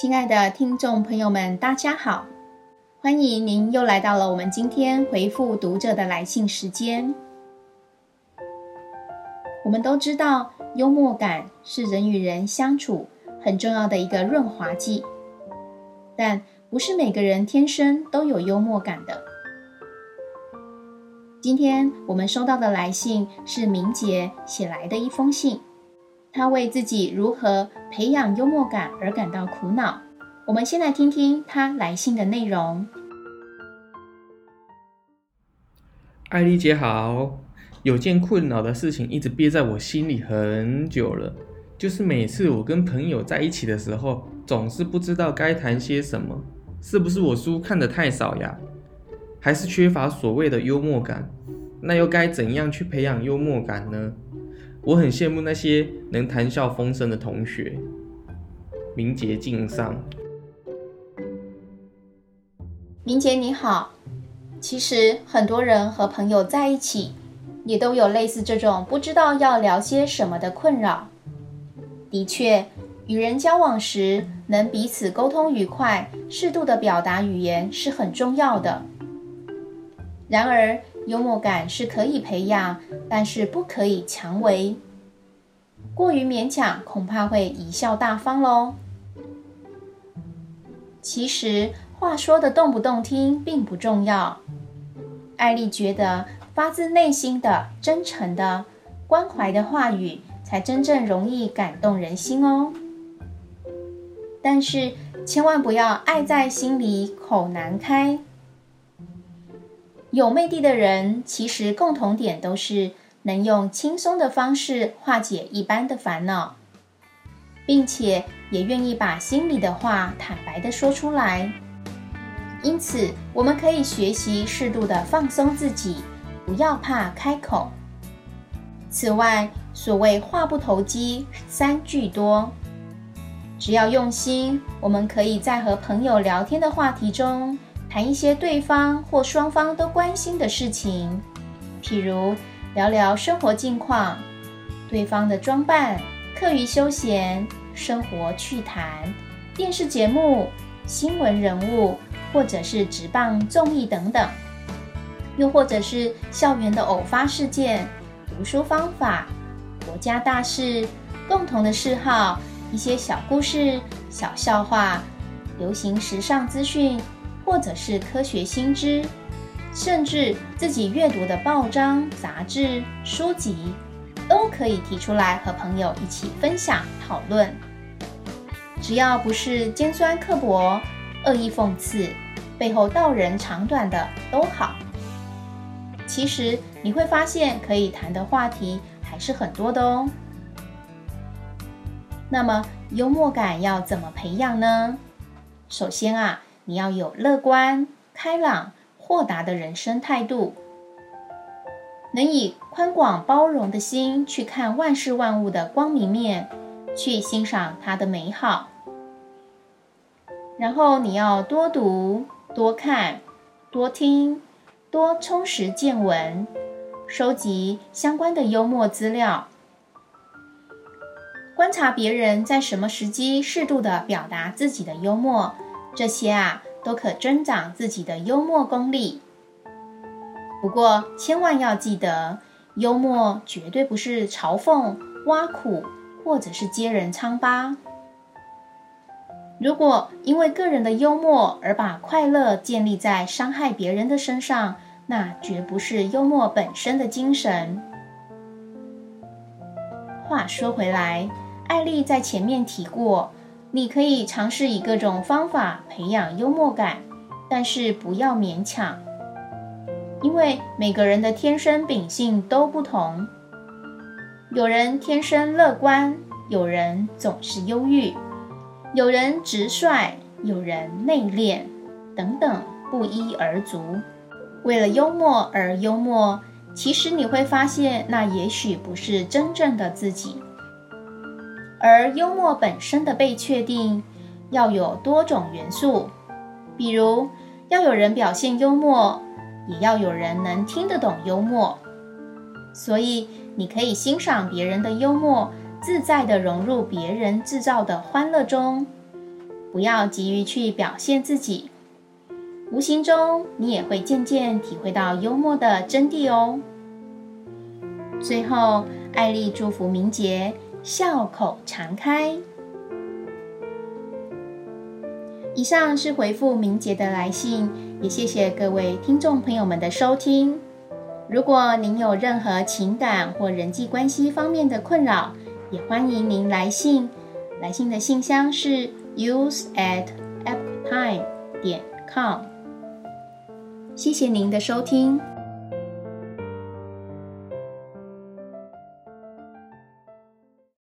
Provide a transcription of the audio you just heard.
亲爱的听众朋友们，大家好！欢迎您又来到了我们今天回复读者的来信时间。我们都知道，幽默感是人与人相处很重要的一个润滑剂，但不是每个人天生都有幽默感的。今天我们收到的来信是明杰写来的一封信。他为自己如何培养幽默感而感到苦恼。我们先来听听他来信的内容。艾丽姐好，有件困扰的事情一直憋在我心里很久了，就是每次我跟朋友在一起的时候，总是不知道该谈些什么。是不是我书看的太少呀？还是缺乏所谓的幽默感？那又该怎样去培养幽默感呢？我很羡慕那些能谈笑风生的同学，名节敬上。明杰你好，其实很多人和朋友在一起，也都有类似这种不知道要聊些什么的困扰。的确，与人交往时能彼此沟通愉快，适度的表达语言是很重要的。然而，幽默感是可以培养，但是不可以强为。过于勉强，恐怕会贻笑大方喽。其实话说的动不动听并不重要，艾丽觉得发自内心的、真诚的、关怀的话语，才真正容易感动人心哦。但是千万不要爱在心里，口难开。有魅力的人，其实共同点都是能用轻松的方式化解一般的烦恼，并且也愿意把心里的话坦白的说出来。因此，我们可以学习适度的放松自己，不要怕开口。此外，所谓话不投机三句多，只要用心，我们可以在和朋友聊天的话题中。谈一些对方或双方都关心的事情，譬如聊聊生活近况、对方的装扮、课余休闲、生活趣谈、电视节目、新闻人物，或者是职棒综艺等等，又或者是校园的偶发事件、读书方法、国家大事、共同的嗜好、一些小故事、小笑话、流行时尚资讯。或者是科学新知，甚至自己阅读的报章、杂志、书籍，都可以提出来和朋友一起分享讨论。只要不是尖酸刻薄、恶意讽刺，背后道人长短的都好。其实你会发现，可以谈的话题还是很多的哦。那么幽默感要怎么培养呢？首先啊。你要有乐观、开朗、豁达的人生态度，能以宽广包容的心去看万事万物的光明面，去欣赏它的美好。然后你要多读、多看、多听、多充实见闻，收集相关的幽默资料，观察别人在什么时机适度的表达自己的幽默。这些啊，都可增长自己的幽默功力。不过，千万要记得，幽默绝对不是嘲讽、挖苦，或者是揭人疮疤。如果因为个人的幽默而把快乐建立在伤害别人的身上，那绝不是幽默本身的精神。话说回来，艾丽在前面提过。你可以尝试以各种方法培养幽默感，但是不要勉强，因为每个人的天生秉性都不同。有人天生乐观，有人总是忧郁，有人直率，有人内敛，等等，不一而足。为了幽默而幽默，其实你会发现，那也许不是真正的自己。而幽默本身的被确定要有多种元素，比如要有人表现幽默，也要有人能听得懂幽默。所以你可以欣赏别人的幽默，自在地融入别人制造的欢乐中，不要急于去表现自己，无形中你也会渐渐体会到幽默的真谛哦。最后，艾丽祝福明杰笑口常开。以上是回复明杰的来信，也谢谢各位听众朋友们的收听。如果您有任何情感或人际关系方面的困扰，也欢迎您来信。来信的信箱是 use at apptime 点 com。谢谢您的收听。